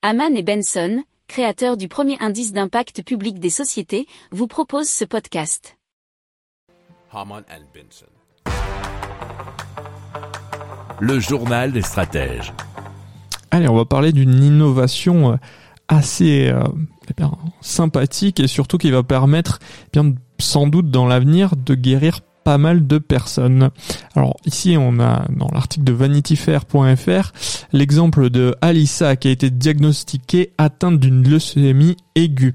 Haman et Benson, créateurs du premier indice d'impact public des sociétés, vous proposent ce podcast. Haman and Benson. Le journal des stratèges. Allez, on va parler d'une innovation euh, assez euh, eh bien, sympathique et surtout qui va permettre, eh bien, sans doute dans l'avenir, de guérir mal de personnes. Alors ici, on a dans l'article de vanityfair.fr l'exemple de Alissa qui a été diagnostiquée atteinte d'une leucémie aiguë.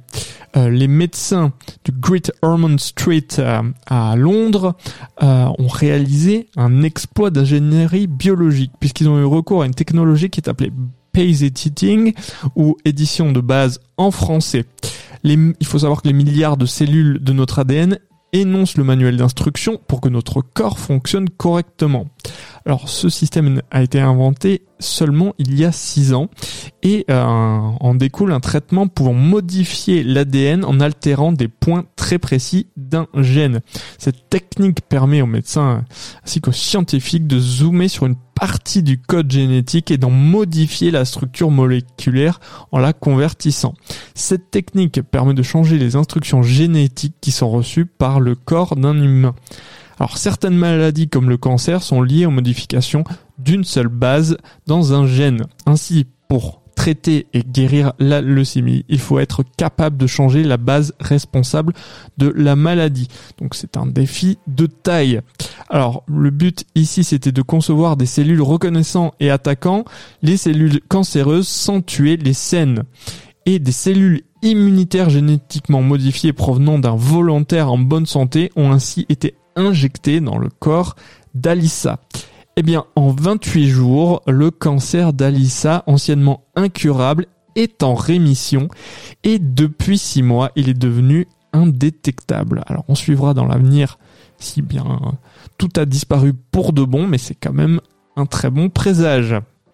Euh, les médecins du Great Ormond Street euh, à Londres euh, ont réalisé un exploit d'ingénierie biologique puisqu'ils ont eu recours à une technologie qui est appelée Pace Editing ou édition de base en français. Il faut savoir que les milliards de cellules de notre ADN énoncent le manuel d'instruction pour que notre corps fonctionne correctement. Alors ce système a été inventé seulement il y a 6 ans et euh, en découle un traitement pouvant modifier l'ADN en altérant des points très précis d'un gène. Cette technique permet aux médecins ainsi qu'aux scientifiques de zoomer sur une partie du code génétique et d'en modifier la structure moléculaire en la convertissant. Cette technique permet de changer les instructions génétiques qui sont reçues par le corps d'un humain. Alors certaines maladies comme le cancer sont liées aux modifications d'une seule base dans un gène. Ainsi, pour traiter et guérir la leucémie, il faut être capable de changer la base responsable de la maladie. Donc c'est un défi de taille. Alors le but ici c'était de concevoir des cellules reconnaissant et attaquant les cellules cancéreuses sans tuer les saines. Et des cellules immunitaires génétiquement modifiées provenant d'un volontaire en bonne santé ont ainsi été injectées dans le corps d'Alissa. Eh bien, en 28 jours, le cancer d'Alissa, anciennement incurable, est en rémission et depuis 6 mois, il est devenu indétectable. Alors, on suivra dans l'avenir si bien tout a disparu pour de bon, mais c'est quand même un très bon présage.